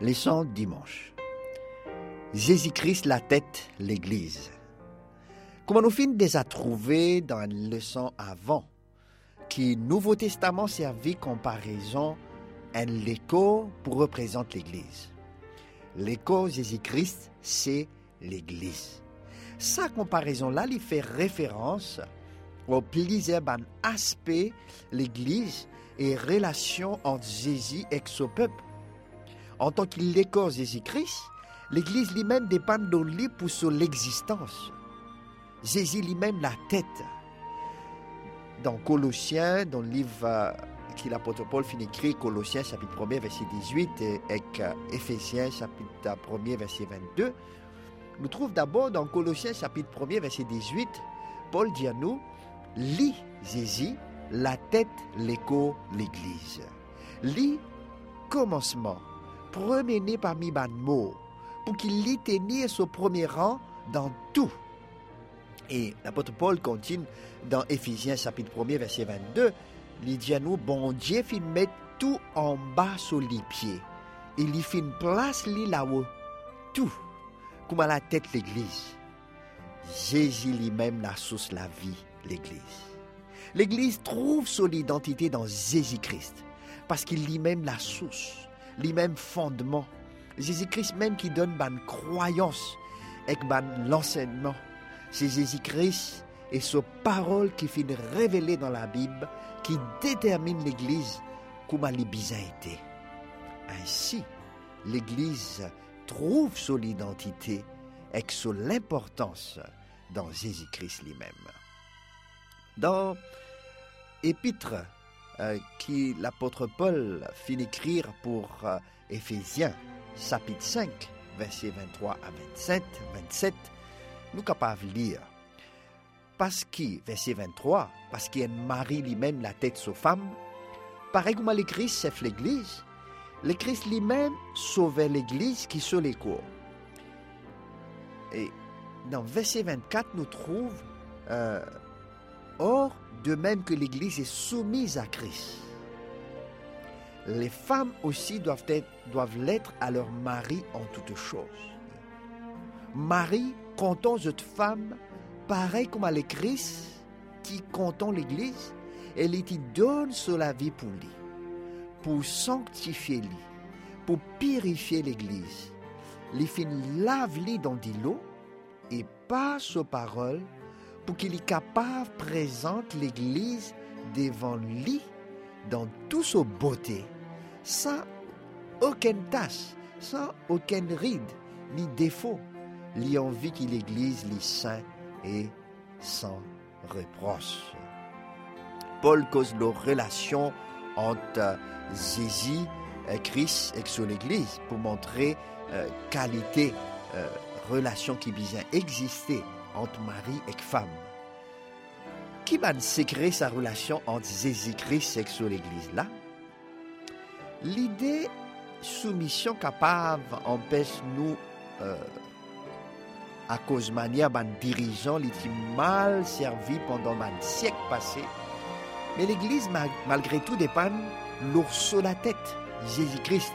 Leçon dimanche. Jésus-Christ la tête, l'Église. Comme nous finissons déjà trouvé dans une leçon avant, qui Nouveau Testament servit comparaison un l'écho pour représenter l'Église. L'écho Jésus-Christ, c'est l'Église. Sa comparaison-là, il fait référence au plusieurs aspects l'Église et relation entre Jésus et son peuple. En tant que l'écho Jésus-Christ, l'Église lui-même dépend de lui pour son existence. Jésus lui-même la tête. Dans Colossiens, dans le livre euh, que l'apôtre Paul finit écrit, Colossiens chapitre 1 verset 18 et euh, Éphésiens chapitre 1 verset 22, nous trouvons d'abord dans Colossiens chapitre 1 verset 18, Paul dit à nous, lit Jésus, la tête, l'écho, l'Église. Lit commencement, premier parmi mots, pour qu'il lit tenir son premier rang dans tout. Et l'apôtre Paul continue dans Éphésiens chapitre 1 verset 22, il dit à nous, bon Dieu fit mettre tout en bas sur les pieds. Il y une place là-haut, tout, comme à la tête l'église. Jésus lui-même la source la vie, l'église. L'église trouve son identité dans Jésus-Christ, parce qu'il lui-même la source, lui-même fondement. Jésus-Christ même qui donne une croyance et l'enseignement. C'est Jésus-Christ et sa parole qui finit révélée dans la Bible qui détermine l'Église comme elle a été. Ainsi, l'Église trouve son identité et son importance dans Jésus-Christ lui-même. Dans l'épître euh, qui l'apôtre Paul finit d'écrire pour euh, Éphésiens, chapitre 5, versets 23 à 27, 27 nous capables de lire parce que, verset 23, parce qu'il marie lui-même la tête de femme, pareil comme le Christ c'est l'Église, le Christ lui-même sauvait l'Église qui sur les cours. Et dans verset 24, nous trouvons, euh, Or, de même que l'Église est soumise à Christ, les femmes aussi doivent, être, doivent l'être à leur mari en toutes choses. Marie, comptons cette femme pareil comme à l'Église, qui comptons l'Église, elle y donne sur la vie pour lui, pour sanctifier lui, pour purifier l'Église. Les fin lave lui dans l'eau et passe aux paroles pour qu'il est capable de présenter l'Église devant lui dans toute sa beauté, sans aucune tache, sans aucune ride ni défaut. Lui envie que l'Église lui saint et sans reproche. Paul cause la relation entre Jésus Christ et son Église pour montrer euh, qualité euh, relation qui bien exister entre mari et femme. Qui va secret sa relation entre Jésus-Christ et son Église là? L'idée soumission capable empêche nous euh, à cause manière ban dirigeant qui mal servi pendant un siècle passé. Mais l'Église, malgré tout, lourd sur la tête, Jésus-Christ.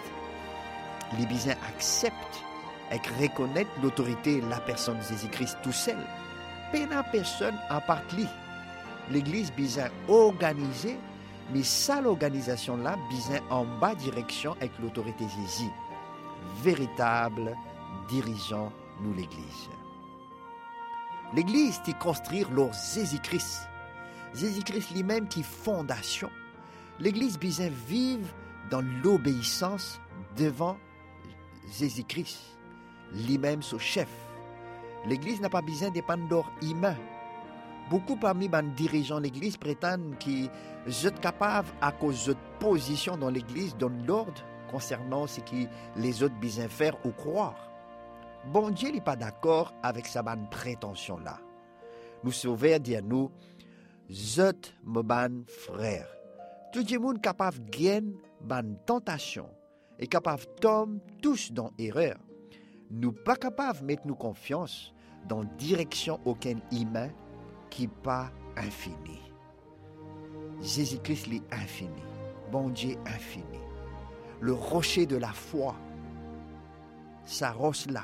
Les bisins acceptent et reconnaissent l'autorité de la personne de Jésus-Christ tout seul. Pas personne à part lui. L'Église bisin organisée, mais ça l'organisation-là bisin en bas direction avec l'autorité Jésus. Véritable dirigeant nous l'Église. L'Église qui construire leur Jésus-Christ. Jésus-Christ lui-même qui fondation. L'Église besoin vive dans l'obéissance devant Jésus-Christ, lui-même son chef. L'Église n'a pas besoin dépendre humain. Beaucoup parmi les dirigeants de l'Église prétendent qu'ils sont capables, à cause de position dans l'Église, dans l'ordre concernant ce que les autres besoin faire ou croire bon Dieu n'est pas d'accord avec sa bonne prétention là. Nous sauver dire nous, zot mon frère. Tout le monde capable de ban tentation et capable de tomber tous dans l'erreur. Nous pas capables de mettre nous confiance dans direction aucun humain qui pas infini. Jésus-Christ est infini. Bon Dieu infini. Le rocher de la foi sa rosse là,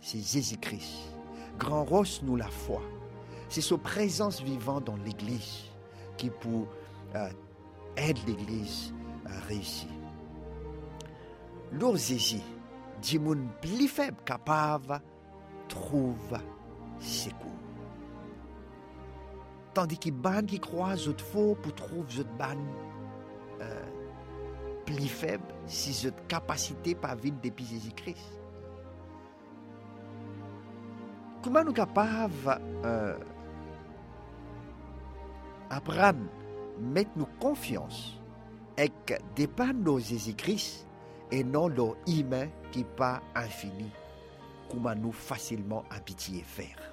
c'est Jésus-Christ. Grand rosse nous la foi. C'est sa présence vivante dans l'Église qui peut euh, aider l'Église à réussir. Lorsque Dit mon plus faible capable, trouve secours. Tandis que ban qui croit autres faux pour trouver ban euh, plus faible si cette capacité pas vivre depuis Jésus-Christ. Comment nous capables euh, apprendre mettre nous confiance et dépendre de Jésus-Christ non le humain qui pas infini, comment nous facilement habitués faire.